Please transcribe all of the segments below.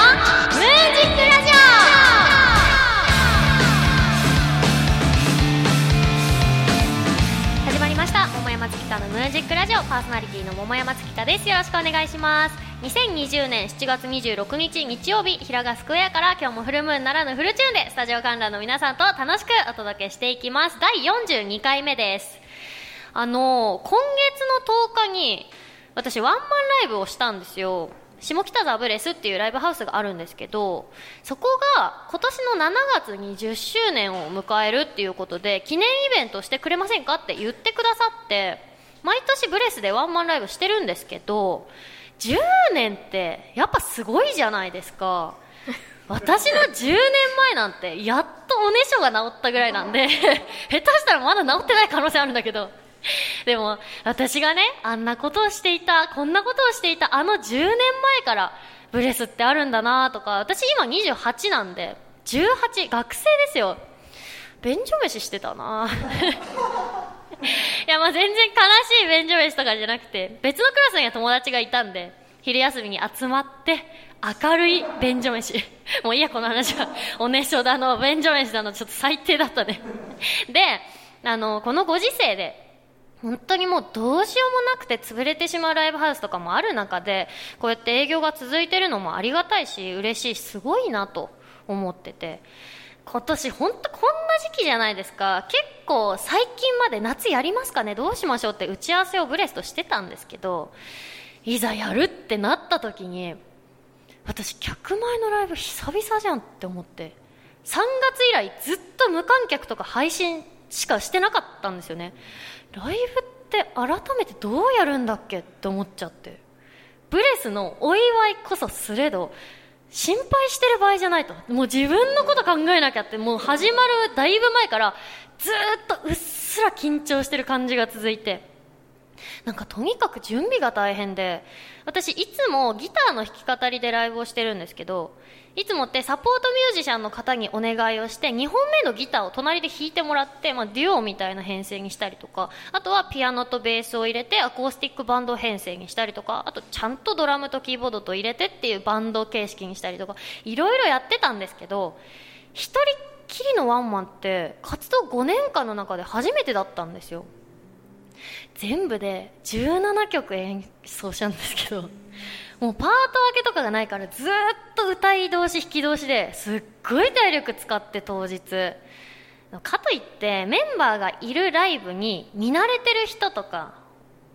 ムージックラジオ始まりました。桃山月花のムージックラジオ。パーソナリティの桃山月花です。よろしくお願いします。2020年7月26日日曜日平賀スクエアから今日もフルムーンならぬフルチューンでスタジオ観覧の皆さんと楽しくお届けしていきます。第42回目です。あの今月の10日に私ワンマンライブをしたんですよ。下北沢ブレスっていうライブハウスがあるんですけどそこが今年の7月に10周年を迎えるっていうことで記念イベントしてくれませんかって言ってくださって毎年ブレスでワンマンライブしてるんですけど10年ってやっぱすごいじゃないですか。私の10年前なんてやっとおねしょが治ったぐらいなんで 下手したらまだ治ってない可能性あるんだけど。でも私がねあんなことをしていたこんなことをしていたあの10年前からブレスってあるんだなとか私今28なんで18学生ですよ。便所飯してたな。いやまあ全然悲しい便所飯とかじゃなくて別のクラスには友達がいたんで昼休みに集まって明るい便所飯。もういいやこの話は。おねしょだの便所飯だのちょっと最低だったね。であのこのご時世で本当にもうどうしようもなくて潰れてしまうライブハウスとかもある中でこうやって営業が続いてるのもありがたいし嬉しいしすごいなと思ってて。今年本当こんな時期じゃないですか。結構最近まで夏やりますかね。どうしましょうって打ち合わせをブレスとしてたんですけどいざやるってなった時に私客前のライブ久々じゃんって思って。3月以来ずっと無観客とか配信しかしてなかったんですよね。ライブって改めてどうやるんだっけって思っちゃって。ブレスのお祝いこそすれど心配してる場合じゃないと。もう自分のこと考えなきゃってもう始まるだいぶ前からずっとうっすら緊張してる感じが続いて。なんかとにかく準備が大変で私いつもギターの弾き語りでライブをしてるんですけどいつもってサポートミュージシャンの方にお願いをして2本目のギターを隣で弾いてもらって、まあ、デュオみたいな編成にしたりとかあとはピアノとベースを入れてアコースティックバンド編成にしたりとかあとちゃんとドラムとキーボードと入れてっていうバンド形式にしたりとかいろいろやってたんですけど一人きりのワンマンって活動5年間の中で初めてだったんですよ。全部で17曲演奏したんですけどもうパート分けとかがないからずっと歌い通し弾き通しですっごい体力使って当日。かといってメンバーがいるライブに見慣れてる人とか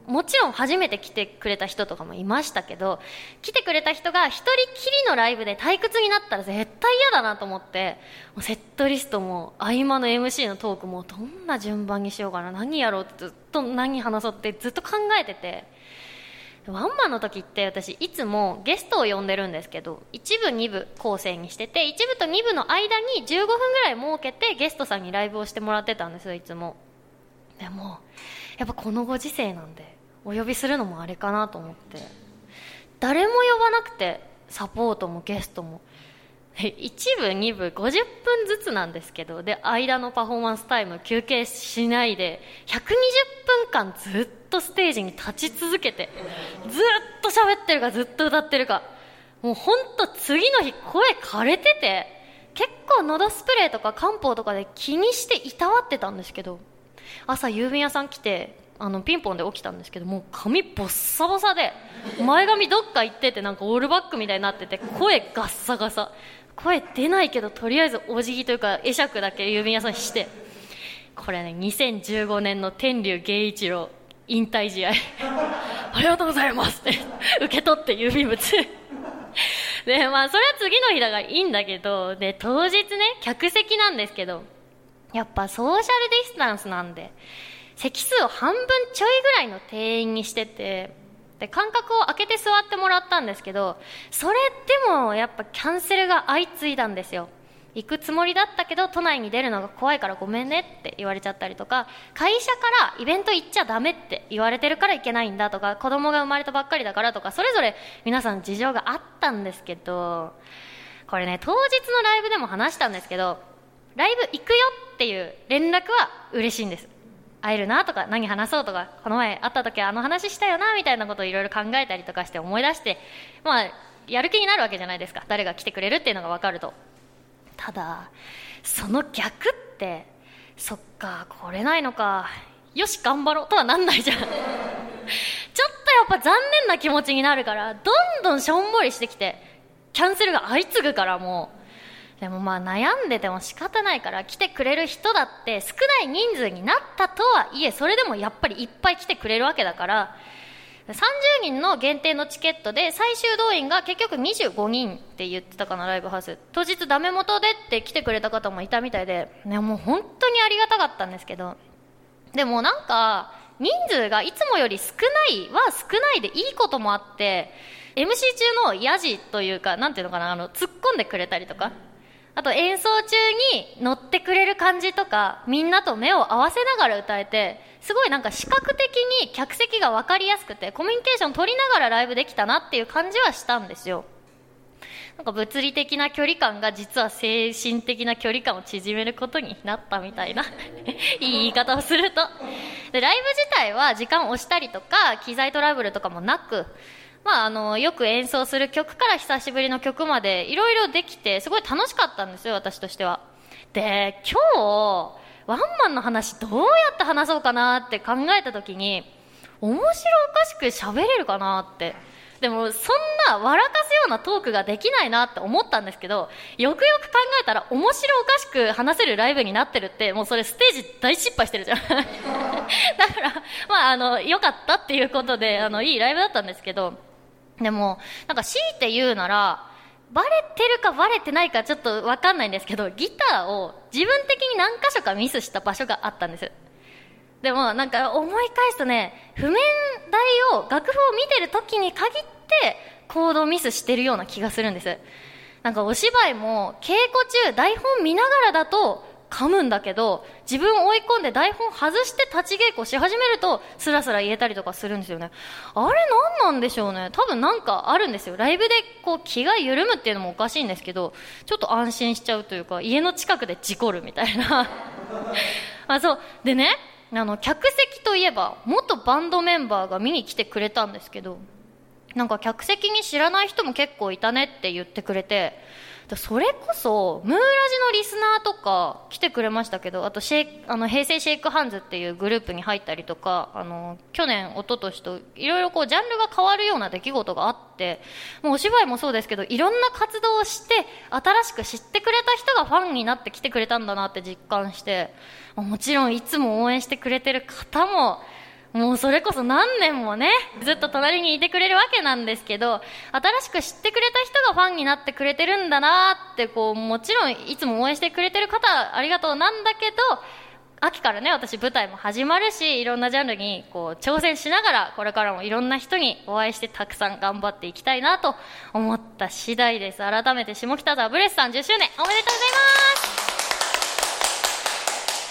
もちろん初めて来てくれた人とかもいましたけど来てくれた人が一人きりのライブで退屈になったら絶対嫌だなと思ってもうセットリストも合間の MC のトークもどんな順番にしようかな何やろうってずっと何話そうってずっと考えててワンマンの時って私いつもゲストを呼んでるんですけど1部2部構成にしてて1部と2部の間に15分ぐらい設けてゲストさんにライブをしてもらってたんですよいつも。でもやっぱこのご時世なんでお呼びするのもあれかなと思って。誰も呼ばなくてサポートもゲストも。1部2部50分ずつなんですけどで間のパフォーマンスタイム休憩しないで120分間ずっとステージに立ち続けてずっと喋ってるかずっと歌ってるか。もう本当次の日声枯れてて結構喉スプレーとか漢方とかで気にしていたわってたんですけど朝郵便屋さん来てあのピンポンで起きたんですけどもう髪ボッサボサで前髪どっか行っててなんかオールバックみたいになってて声ガッサガサ。声出ないけどとりあえずお辞儀というか会釈だけ郵便屋さんにして。これね2015年の天竜源一郎引退試合。ありがとうございますって受け取って郵便物。でまあそれは次の日だからいいんだけどで当日ね客席なんですけどやっぱソーシャルディスタンスなんで席数を半分ちょいぐらいの定員にしててで間隔を空けて座ってもらったんですけどそれでもやっぱキャンセルが相次いだんですよ。行くつもりだったけど都内に出るのが怖いからごめんねって言われちゃったりとか会社からイベント行っちゃダメって言われてるから行けないんだとか子供が生まれたばっかりだからとかそれぞれ皆さん事情があったんですけどこれね当日のライブでも話したんですけどライブ行くよっていう連絡は嬉しいんです。会えるなとか何話そうとかこの前会った時あの話したよなみたいなことをいろいろ考えたりとかして思い出してまあやる気になるわけじゃないですか。誰が来てくれるっていうのが分かると。ただその逆ってそっか来れないのか。よし頑張ろうとはなんないじゃん。ちょっとやっぱ残念な気持ちになるからどんどんしょんぼりしてきてキャンセルが相次ぐからもう。でもまあ悩んでても仕方ないから来てくれる人だって少ない人数になったとはいえそれでもやっぱりいっぱい来てくれるわけだから30人の限定のチケットで最終動員が結局25人って言ってたかなライブハウス。当日ダメ元でって来てくれた方もいたみたいで、ね、もう本当にありがたかったんですけどでもなんか人数がいつもより少ないは少ないでいいこともあって MC 中のヤジというかなんていうのかなあの突っ込んでくれたりとかあと演奏中に乗ってくれる感じとかみんなと目を合わせながら歌えてすごいなんか視覚的に客席が分かりやすくてコミュニケーション取りながらライブできたなっていう感じはしたんですよ。なんか物理的な距離感が実は精神的な距離感を縮めることになったみたいな いい言い方をすると。でライブ自体は時間を押したりとか機材トラブルとかもなくまあ、あのよく演奏する曲から久しぶりの曲までいろいろできてすごい楽しかったんですよ私としては。で今日ワンマンの話どうやって話そうかなって考えた時に面白おかしく喋れるかなって。でもそんな笑かすようなトークができないなって思ったんですけどよくよく考えたら面白おかしく話せるライブになってるってもうそれステージ大失敗してるじゃん。だからまああの良かったっていうことであのいいライブだったんですけどでも、なんか強いて言うなら、バレてるかバレてないかちょっとわかんないんですけど、ギターを自分的に何箇所かミスした場所があったんです。でもなんか思い返すとね、譜面台を楽譜を見てる時に限ってコードミスしてるような気がするんです。なんかお芝居も稽古中台本見ながらだと噛むんだけど自分を追い込んで台本外して立ち稽古し始めるとスラスラ言えたりとかするんですよね。あれ何なんでしょうね。多分なんかあるんですよ。ライブでこう気が緩むっていうのもおかしいんですけどちょっと安心しちゃうというか家の近くで事故るみたいな。あそう。でねあの客席といえば元バンドメンバーが見に来てくれたんですけどなんか客席に知らない人も結構いたねって言ってくれてそれこそムーラジのリスナーとか来てくれましたけどあとシェイあの平成シェイクハンズっていうグループに入ったりとかあの去年一昨年といろいろこうジャンルが変わるような出来事があってもうお芝居もそうですけどいろんな活動をして新しく知ってくれた人がファンになって来てくれたんだなって実感してもちろんいつも応援してくれてる方ももうそれこそ何年もね、ずっと隣にいてくれるわけなんですけど、新しく知ってくれた人がファンになってくれてるんだなって、こう、もちろんいつも応援してくれてる方、ありがとうなんだけど、秋からね、私舞台も始まるし、いろんなジャンルにこう挑戦しながら、これからもいろんな人にお会いしてたくさん頑張っていきたいなと思った次第です。改めて下北沢ブレスさん10周年おめでとうございます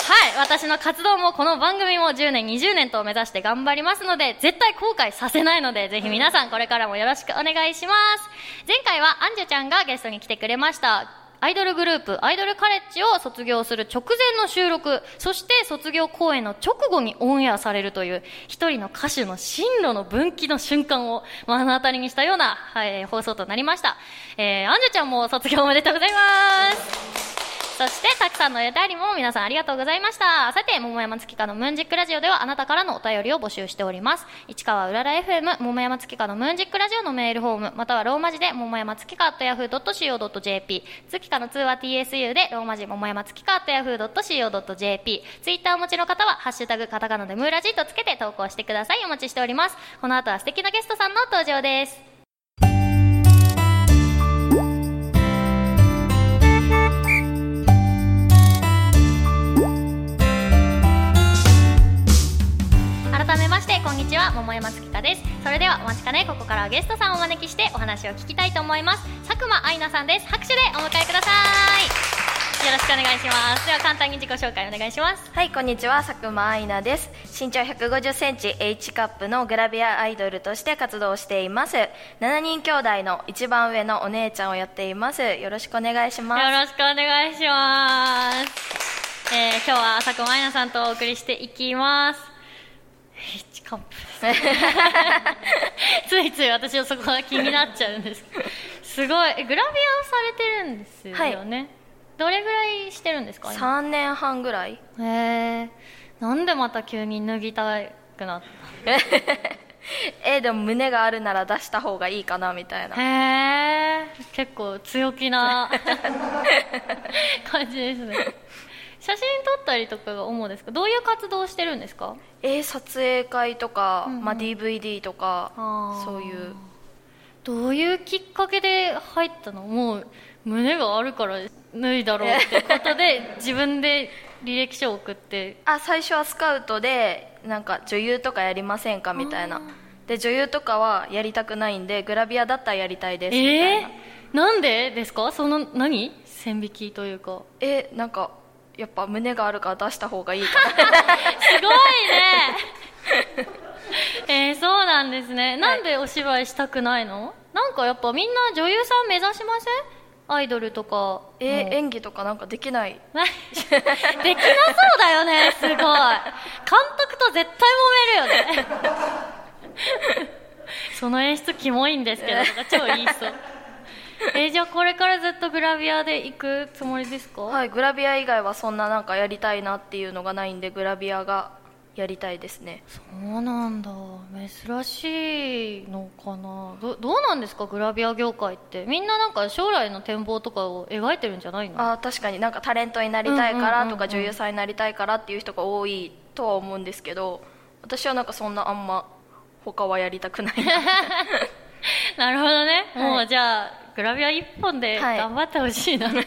はい私の活動もこの番組も10年20年と目指して頑張りますので絶対後悔させないのでぜひ皆さんこれからもよろしくお願いします前回はアンジュちゃんがゲストに来てくれましたアイドルグループ、アイドルカレッジを卒業する直前の収録、そして卒業公演の直後にオンエアされるという、一人の歌手の進路の分岐の瞬間を目の当たりにしたような、はい、放送となりました。えー、アンジュちゃんも卒業おめでとうございます。そしてたくさんのお便りも皆さんありがとうございました。さて桃山月花のムーンジックラジオではあなたからのお便りを募集しております。市川うらら FM 桃山月花のムーンジックラジオのメールフォームまたはローマ字で桃山月花と yahoo.co.jp 月花の通話 TSU でローマ字桃山月花と yahoo.co.jp ツイッターお持ちの方はハッシュタグカタカナでムーラジとつけて投稿してください。お待ちしております。この後は素敵なゲストさんの登場です。改めましてこんにちは桃山月香です。それではお待ちかねここからはゲストさんをお招きしてお話を聞きたいと思います。佐久間愛菜さんです。拍手でお迎えください。よろしくお願いします。では簡単に自己紹介お願いします。はいこんにちは佐久間愛菜です。身長150センチ H カップのグラビアアイドルとして活動しています。7人兄弟の一番上のお姉ちゃんをやっています。よろしくお願いします。よろしくお願いします。えー、今日は佐久間愛菜さんとお送りしていきますですついつい私はそこが気になっちゃうんです。すごい。えグラビアをされてるんですよね、どれぐらいしてるんですか？今。3年半ぐらい。へえなんでまた急に脱ぎたくなっ えでも胸があるなら出した方がいいかなみたいな。たへえ結構強気な 感じですね写真撮ったりとかが主ですか？どういう活動をしてるんですか？え撮影会とか、うんうん。まあ、DVD とかそういう。どういうきっかけで入ったの？もう胸があるから脱いだろうってことで 自分で履歴書を送って。あ最初はスカウトでなんか女優とかやりませんかみたいな。で女優とかはやりたくないんでグラビアだったらやりたいですみたいえなー、なんでですか？その何？線引きというか。えなんかやっぱ胸があるから出した方がいいかな。すごいね。えー、そうなんですね。なんでお芝居したくないの？なんかやっぱみんな女優さん目指しません？アイドルとか。え演技とかなんかできない。できなそうだよね。すごい。監督と絶対揉めるよね。その演出キモいんですけどとか超言いそう えじゃあこれからずっとグラビアで行くつもりですか、はいグラビア以外はそんななんかやりたいなっていうのがないんでグラビアがやりたいですね。そうなんだ。珍しいのかな。どどうなんですか？グラビア業界って。みんななんか将来の展望とかを描いてるんじゃないの？あー確かに。なんかタレントになりたいからとか女優さんになりたいからっていう人が多いとは思うんですけど私はなんかそんなあんま他はやりたくない な なるほどね、はい。もうじゃあグラビア一本ではい。頑張ってほしいな、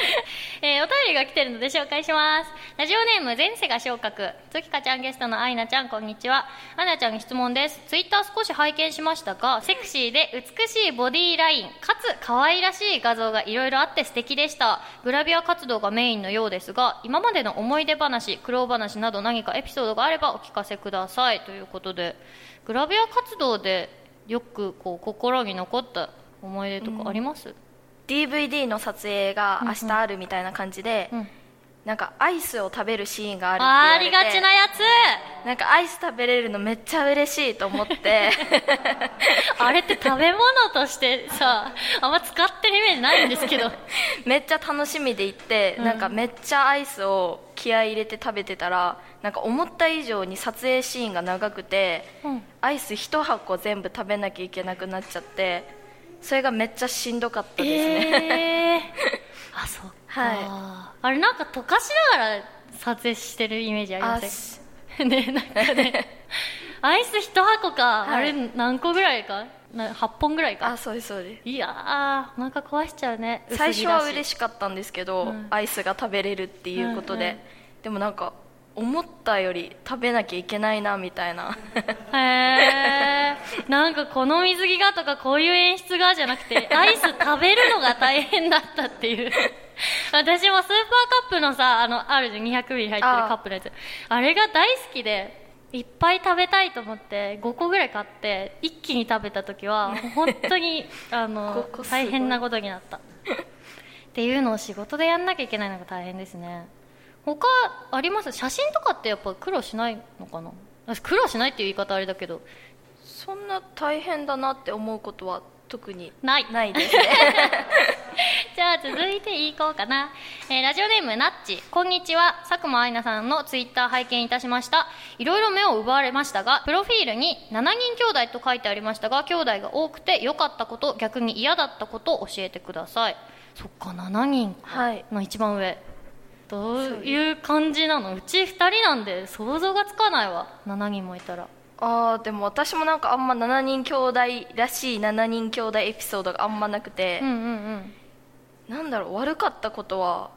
えーお便りが来てるので紹介します。ラジオネーム前世が昇格。月香ちゃんゲストのアイナちゃんこんにちは。アイナちゃんに質問です。ツイッター少し拝見しましたがセクシーで美しいボディーラインかつ可愛らしい画像がいろいろあって素敵でした。グラビア活動がメインのようですが今までの思い出話苦労話など何かエピソードがあればお聞かせください。ということでグラビア活動でよくこう心に残った思い出とかあります、DVD の撮影が明日あるみたいな感じで、うんなんかアイスを食べるシーンがあるありがちなやつ。なんかアイス食べれるのめっちゃ嬉しいと思って。あれって食べ物としてさあんま使ってるイメージないんですけど。めっちゃ楽しみで行って、なんかめっちゃアイスを気合い入れて食べてたらなんか思った以上に撮影シーンが長くて、うん。アイス1箱全部食べなきゃいけなくなっちゃってそれがめっちゃしんどかったですね、えー、あそっか、はあれなんか溶かしながら撮影してるイメージありまあせん？ねなんかね。アイス一箱か、はい。あれ何個ぐらいか？な8本ぐらいか？あそうですそうです。いやーお腹壊しちゃうね。最初は嬉しかったんですけど、うん。アイスが食べれるっていうことで、うんうん。でもなんか思ったより食べなきゃいけないなみたいな。へえなんかこの水着がとかこういう演出がじゃなくてアイス食べるのが大変だったっていう 私もスーパーカップのさあのあるじゃん200ミリ入ってるカップのやつ。あれが大好きでいっぱい食べたいと思って5個ぐらい買って一気に食べた時は 本当にあの5個すごい。大変なことになった。っていうのを仕事でやんなきゃいけないのが大変ですね。他あります？写真とかってやっぱ苦労しないのかな？私苦労しないっていう言い方あれだけど。そんな大変だなって思うことは特にない。ないですね じゃあ続いていこうかな、えーラジオネームなっちこんにちは。佐久間愛菜さんのツイッター拝見いたしました。いろいろ目を奪われましたがプロフィールに7人兄弟と書いてありましたが兄弟が多くて良かったこと逆に嫌だったことを教えてください。そっか7人か。はい。の一番上。どういう感じなの？うち2人なんで想像がつかないわ。7人もいたら。あーでも私もなんかあんま7人兄弟らしい7人兄弟エピソードがあんまなくて。うん、うんうんなんだろう悪かったことは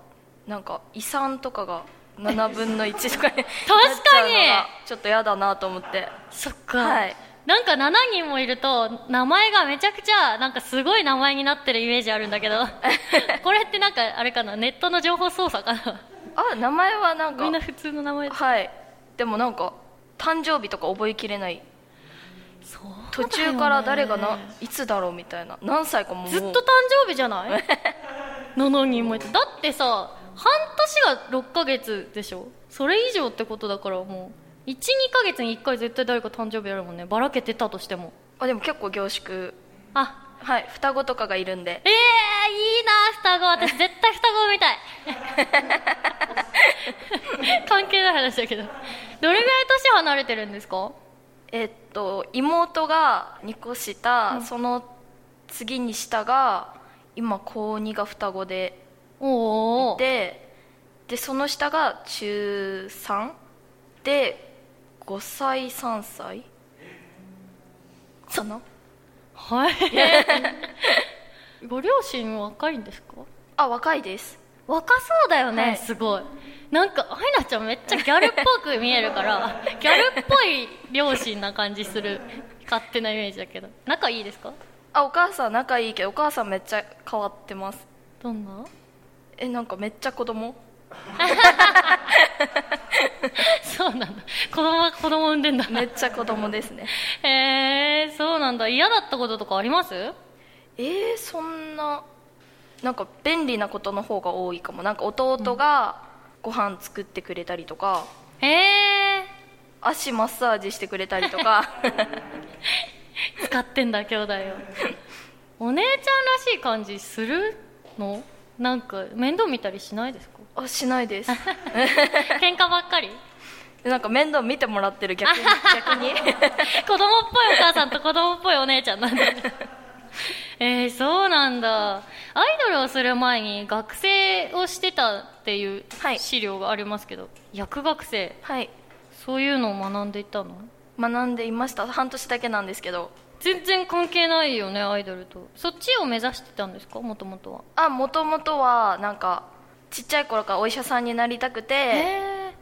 なんか遺産とかが7分の1とかに なっちゃうのがちょっと嫌だなと思って。そっか、はい。なんか7人もいると名前がめちゃくちゃなんかすごい名前になってるイメージあるんだけど。これってなんかあれかなネットの情報操作かな？あ名前はなんかみんな普通の名前。はい。でもなんか誕生日とか覚えきれない。途中から誰がないつだろうみたいな。何歳かももう。ずっと誕生日じゃない？7人もいてだってさ半年が6ヶ月でしょ？それ以上ってことだからもう12ヶ月に1回絶対誰か誕生日あるもんね。ばらけてたとしても。あでも結構凝縮。あ。はい双子とかがいるんで。えー、いいな双子。私絶対双子みたい。関係ない話だけど。どれぐらい年離れてるんですか？えっと妹が2個下、その次に下が今高2が双子でおおででその下が中3で5歳3歳かな？はい。ご両親若いんですか？あ若いです。若そうだよね、はい。すごい。なんかアイナちゃんめっちゃギャルっぽく見えるから ギャルっぽい両親な感じする勝手なイメージだけど。仲いいですか？あお母さん仲いいけどお母さんめっちゃ変わってます。どんな？えなんかめっちゃ子供？そうなんだ。子供は子供産んでんだ。めっちゃ子供ですね。へえー、そうなんだ。嫌だったこととかあります？えー、そんななんか便利なことの方が多いかも。なんか弟がご飯作ってくれたりとか、へえ足マッサージしてくれたりとか。ー、使ってんだ兄弟を。お姉ちゃんらしい感じするの？なんか面倒見たりしないですか？あしないです。喧嘩ばっかり？なんか面倒見てもらってる逆に。逆に。子供っぽいお母さんと子供っぽいお姉ちゃんなんだえー、そうなんだ。アイドルをする前に学生をしてたっていうはい。資料がありますけど、薬学生はい。そういうのを学んでいたの？学んでいました。半年だけなんですけど。全然関係ないよねアイドルと。そっちを目指してたんですか？もともとは。あもともとはなんかちっちゃい頃からお医者さんになりたくて。え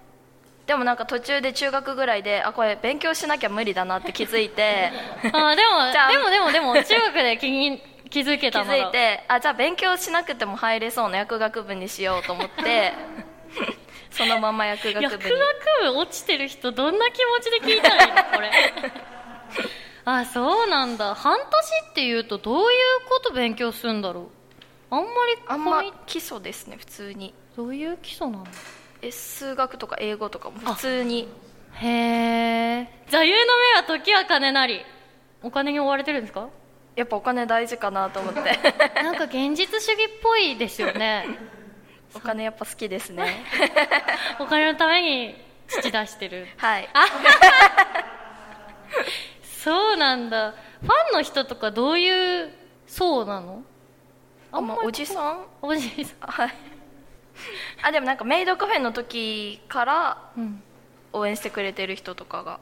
でもなんか途中で中学ぐらいであこれ勉強しなきゃ無理だなって気づいて。ー、あでも じゃあでもでもでも中学で気に 気づけ気たなら。づいてあじゃあ勉強しなくても入れそうな薬学部にしようと思ってそのまま薬学薬部に。学部落ちてる人どんな気持ちで聞いたらいいの？これ。あそうなんだ。半年っていうとどういうこと勉強するんだろう？あんまりあんま基礎ですね普通に。どういう基礎なのえ数学とか英語とかも普通に。へえ座右の銘は時は金なり。お金に追われてるんですか？やっぱお金大事かなと思って。なんか現実主義っぽいですよね お金やっぱ好きですね。お金のために父出してる。はい。そうなんだ。ファンの人とかどういう層なの？あもうおじさん？おじいさはい。あでもなんかメイドカフェの時からん、うん、応援してくれてる人とかが。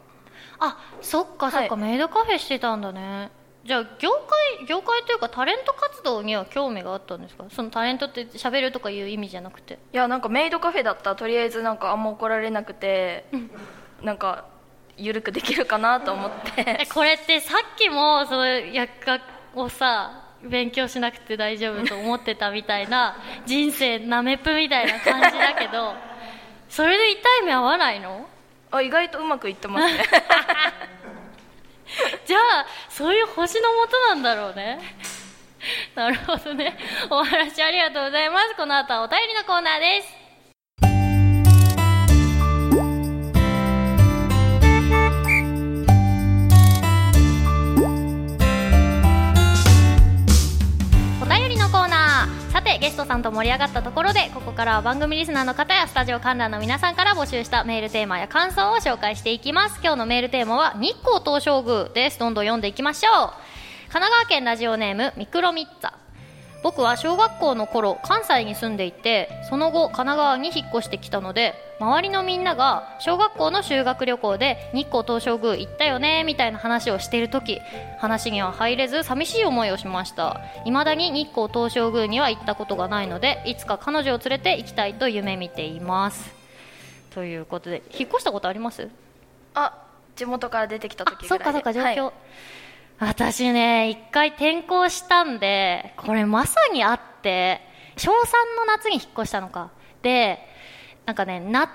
あそっかそっか、はい。メイドカフェしてたんだねじゃあ業界業界というかタレント活動には興味があったんですか？そのタレントって喋るとかいう意味じゃなくて。いやなんかメイドカフェだった。らとりあえずなんかあんま怒られなくてなんか緩くできるかなと思って。えこれってさっきもその薬科をさ勉強しなくて大丈夫と思ってたみたいな人生なめぷみたいな感じだけど それで痛い目合わないの？あ意外とうまくいってますね じゃあそういう星のもとなんだろうね。なるほどね。お話ありがとうございます。この後はお便りのコーナーです。でゲストさんと盛り上がったところでここからは番組リスナーの方やスタジオ観覧の皆さんから募集したメールテーマや感想を紹介していきます。今日のメールテーマは日光東照宮です。どんどん読んでいきましょう。神奈川県ラジオネームミクロミッツァ。僕は小学校の頃関西に住んでいてその後神奈川に引っ越してきたので周りのみんなが小学校の修学旅行で日光東照宮行ったよねみたいな話をしている時話には入れず寂しい思いをしました。未だに日光東照宮には行ったことがないのでいつか彼女を連れて行きたいと夢見ています。ということで引っ越したことあります？あ地元から出てきたあ時ぐらいで。そっかそっか状況、はい私ね一回転校したんでこれまさにあって小3の夏に引っ越したのか。でなんかね夏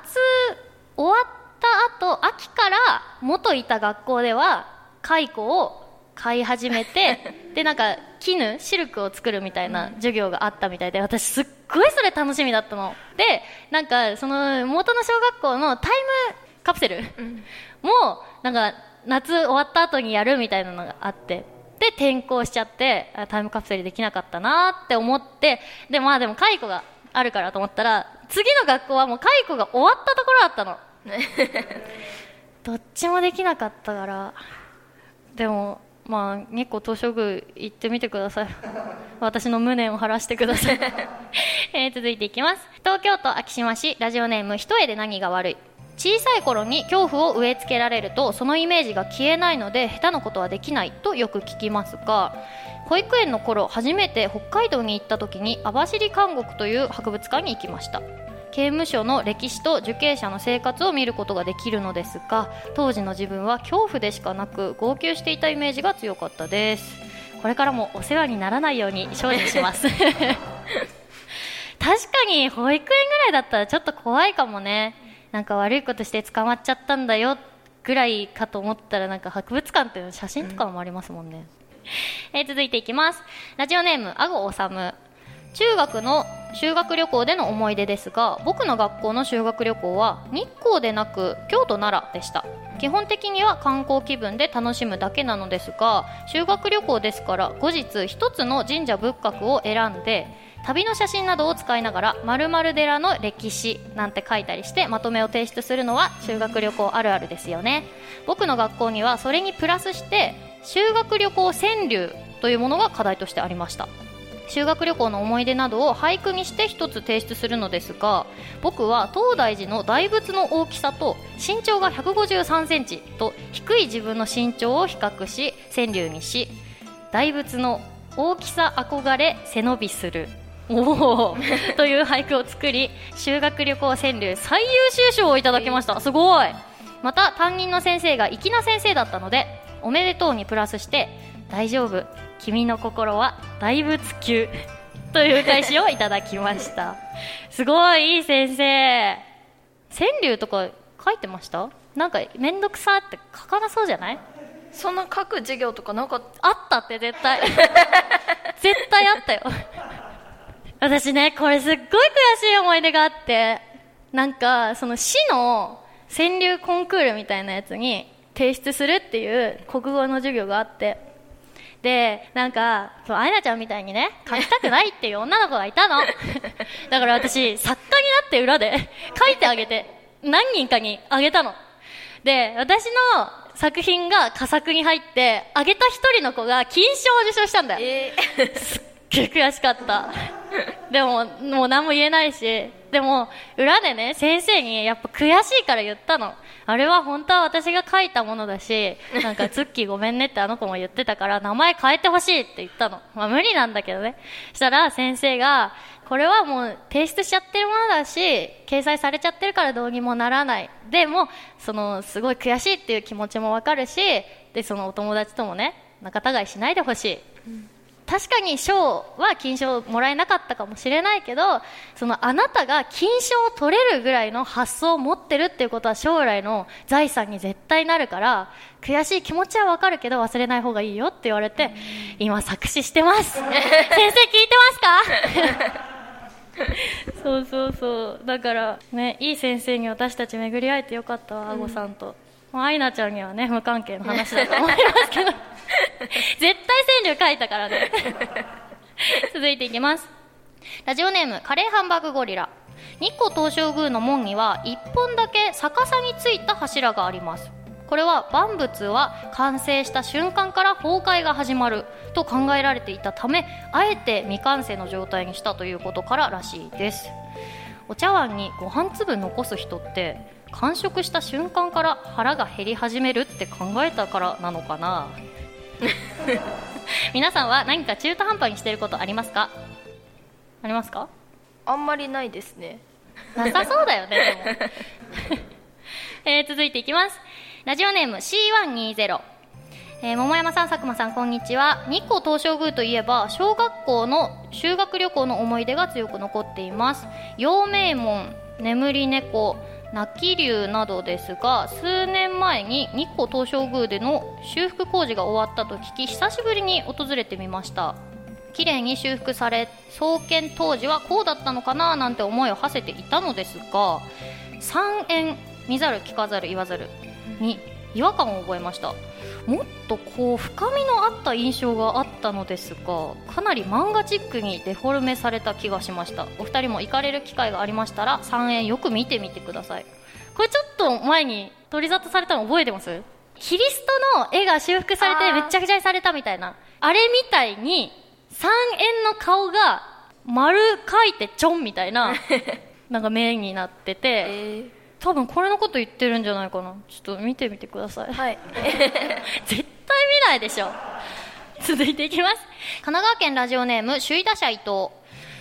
終わった後秋から元いた学校では蚕を飼い始めて でなんか絹シルクを作るみたいな授業があったみたいで私すっごいそれ楽しみだったの。でなんかその元の小学校のタイムカプセル、うん。もなんか夏終わった後にやるみたいなのがあって。で転校しちゃってあタイムカプセルできなかったなって思って。でまあでも解雇があるからと思ったら次の学校はもう解雇が終わったところだったの。どっちもできなかったから。でもまあ日光東照宮行ってみてください。私の無念を晴らしてください、えー続いていきます。東京都昭島市ラジオネーム一重で何が悪い小さい頃に恐怖を植え付けられるとそのイメージが消えないので下手なことはできないとよく聞きますが保育園の頃初めて北海道に行った時に網走監獄という博物館に行きました。刑務所の歴史と受刑者の生活を見ることができるのですが当時の自分は恐怖でしかなく号泣していたイメージが強かったです。これからもお世話にならないように精進します。確かに保育園ぐらいだったらちょっと怖いかもねなんか悪いことして捕まっちゃったんだよぐらいかと思ったらなんか博物館っていう写真とかもありますもんね、え続いていきます。ラジオネームあごおさむ中学の修学旅行での思い出ですが僕の学校の修学旅行は日光でなく京都奈良でした。基本的には観光気分で楽しむだけなのですが修学旅行ですから後日一つの神社仏閣を選んで旅の写真などを使いながら〇〇寺の歴史なんて書いたりしてまとめを提出するのは修学旅行あるあるですよね。僕の学校にはそれにプラスして修学旅行川柳というものが課題としてありました。修学旅行の思い出などを俳句にして一つ提出するのですが僕は東大寺の大仏の大きさと身長が1 5 3センチと低い自分の身長を比較し川柳にし大仏の大きさ憧れ背伸びする。おおという俳句を作り修学旅行川柳最優秀賞をいただきました。すごい。また担任の先生が粋な先生だったのでおめでとうにプラスして大丈夫。君の心は大仏級。という返しをいただきました。すごいいい先生。川柳とか書いてました？なんか面倒くさって書かなそうじゃない？そんな書く授業とかなかったあったって絶対。絶対あったよ私ねこれすっごい悔しい思い出があってなんかその市の川柳コンクールみたいなやつに提出するっていう国語の授業があってでなんかそうアイナちゃんみたいにね書きたくないっていう女の子がいたの。だから私作家になって裏で 書いてあげて何人かにあげたの。で私の作品が佳作に入ってあげた一人の子が金賞を受賞したんだよ。えすっげえ 悔しかった。でももう何も言えないしでも裏でね先生にやっぱ悔しいから言ったの。あれは本当は私が書いたものだし なんかツッキーごめんねってあの子も言ってたから名前変えてほしいって言ったの。まあ無理なんだけどね。したら先生がこれはもう提出しちゃってるものだし掲載されちゃってるからどうにもならない。でもそのすごい悔しいっていう気持ちもわかるしでそのお友達ともね仲違いしないでほしい確かに賞は金賞もらえなかったかもしれないけどそのあなたが金賞を取れるぐらいの発想を持ってるっていうことは将来の財産に絶対なるから悔しい気持ちはわかるけど忘れない方がいいよって言われて今作詞してます。先生聞いてますか？そうそうそう。だからねいい先生に私たち巡り会えてよかったわあごさんと、まあアイナちゃんにはね無関係の話だと思いますけど。絶対川柳書いたからね。続いていきます。ラジオネームカレーハンバーグゴリラ。日光東照宮の門には1本だけ逆さについた柱があります。これは万物は完成した瞬間から崩壊が始まると考えられていたためあえて未完成の状態にしたということかららしいですお茶碗にご飯粒残す人って完食した瞬間から腹が減り始めるって考えたからなのかな？皆さんは何か中途半端にしていることありますか？ありますか？あんまりないですね。なさそうだよねでも、えー続いていきます。ラジオネーム C120 えー桃山さん佐久間さんこんにちは。日光東照宮といえば小学校の修学旅行の思い出が強く残っています。陽明門眠り猫泣き竜などですが数年前に日光東照宮での修復工事が終わったと聞き久しぶりに訪れてみました。綺麗に修復され創建当時はこうだったのかななんて思いを馳せていたのですが三円見ざる聞かざる言わざるに違和感を覚えました。もっとこう深みのあった印象があったのですがかなり漫画チックにデフォルメされた気がしました。お二人も行かれる機会がありましたら3円よく見てみてください。これちょっと前に取り沙汰されたの覚えてます？キリストの絵が修復されてめっちゃくちゃにされたみたいな。あれみたいに3円の顔が丸描いてちょんみたいな なんか面になってて。え多分これのこと言ってるんじゃないかな。ちょっと見てみてください。ー、はい。絶対見ないでしょ。続いていきます。神奈川県ラジオネーム首位打者伊藤。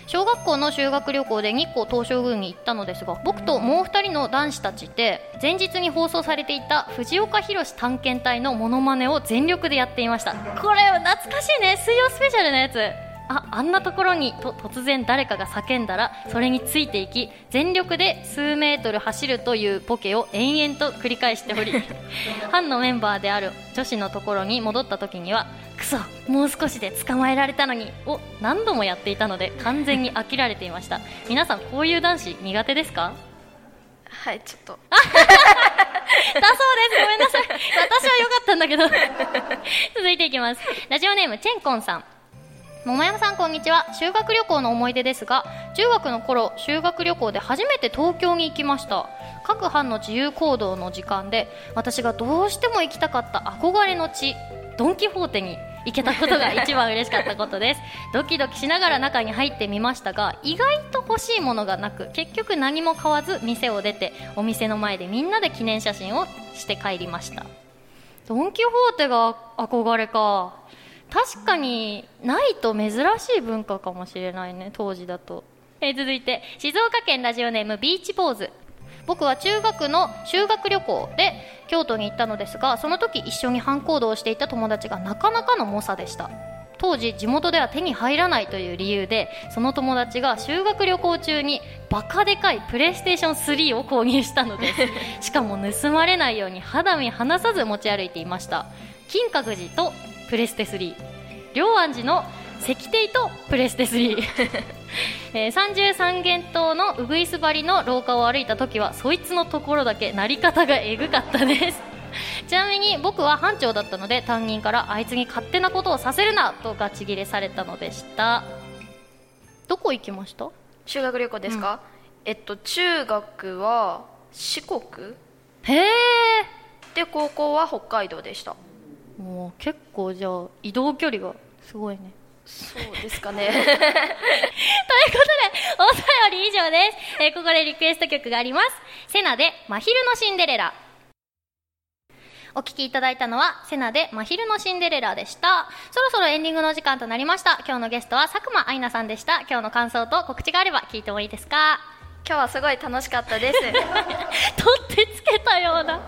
小学校の修学旅行で日光東照宮に行ったのですが僕ともう2人の男子たちで前日に放送されていた藤岡弘探検隊のモノマネを全力でやっていました。これ懐かしいね。水曜スペシャルのやつああんなところにと突然誰かが叫んだらそれについていき全力で数メートル走るというポケを延々と繰り返しており 班のメンバーである女子のところに戻った時にはクソもう少しで捕まえられたのにを何度もやっていたので完全に飽きられていました。皆さんこういう男子苦手ですか？はいちょっと。だそうです。ごめんなさい。私は良かったんだけど。続いていきます。ラジオネームチェンコンさん桃山さんこんにちは。修学旅行の思い出ですが中学の頃修学旅行で初めて東京に行きました。各班の自由行動の時間で私がどうしても行きたかった憧れの地ドン・キホーテに行けたことが一番嬉しかったことです。ドキドキしながら中に入ってみましたが意外と欲しいものがなく結局何も買わず店を出てお店の前でみんなで記念写真をして帰りました。ドン・キホーテが憧れか確かにないと珍しい文化かもしれないね当時だと、えー続いて静岡県ラジオネームビーチポーズ。僕は中学の修学旅行で京都に行ったのですがその時一緒に班行動をしていた友達がなかなかの猛者でした。当時地元では手に入らないという理由でその友達が修学旅行中にバカでかいプレイステーション3を購入したのです。しかも盗まれないように肌身離さず持ち歩いていました。金閣寺とプレステ3両安寺の石庭とプレステ3、えー、33軒島のウグイス張りの廊下を歩いた時はそいつのところだけなり方がえぐかったです。ちなみに僕は班長だったので担任からあいつに勝手なことをさせるなとガチギレされたのでした。どこ行きました？修学旅行ですか、えっと中学は四国。へえで高校は北海道でしたもう結構じゃあ移動距離がすごいねそうですかね ということで、お便り以上です。えーここでリクエスト曲があります。セナで、真昼のシンデレラ。お聴きいただいたのは、セナで、真昼のシンデレラでした。そろそろエンディングの時間となりました。今日のゲストは佐久間愛菜さんでした。今日の感想と告知があれば聞いてもいいですか？今日はすごい楽しかったです 取ってつけたような。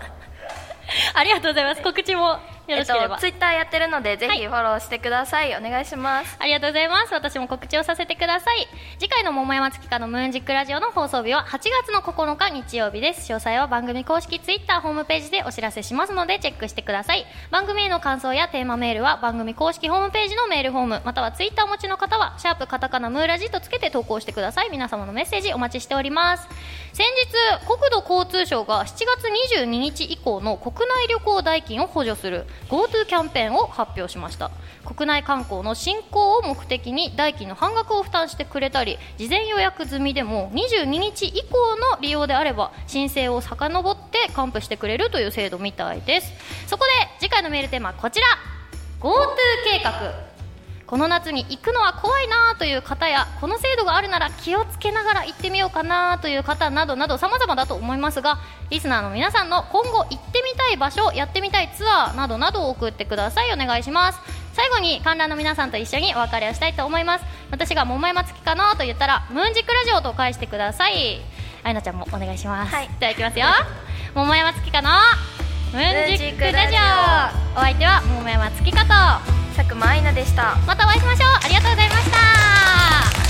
ありがとうございます。告知もよえっろしければ。とツイッターやってるのでぜひフォローしてください、お願いしますありがとうございます。私も告知をさせてください。次回の桃山月花のムーンジックラジオの放送日は8月の9日日曜日です。詳細は番組公式ツイッターホームページでお知らせしますのでチェックしてください。番組への感想やテーマメールは番組公式ホームページのメールフォーム、またはツイッターお持ちの方は、シャープカタカナムーラジとつけて投稿してください。皆様のメッセージお待ちしております。先日、国土交通省が7月22日以降の国内旅行代金を補助する GoTo キャンペーンを発表しました。国内観光の振興を目的に代金の半額を負担してくれたり事前予約済みでも22日以降の利用であれば申請を遡って還付してくれるという制度みたいです。そこで次回のメールテーマはこちら。GoTo 計画。この夏に行くのは怖いなという方やこの制度があるなら気をつけながら行ってみようかなという方などなど様々だと思いますがリスナーの皆さんの今後行ってみたい場所やってみたいツアーなどなどを送ってください。お願いします。最後に観覧の皆さんと一緒にお別れをしたいと思います。私が桃山月かなと言ったらムーンジックラジオと返してください。あいなちゃんもお願いします、はい。では行きますよ。桃山月かのムーンジックラジオ。お相手は桃山月香と。佐久間愛菜でした。またお会いしましょう。ありがとうございました。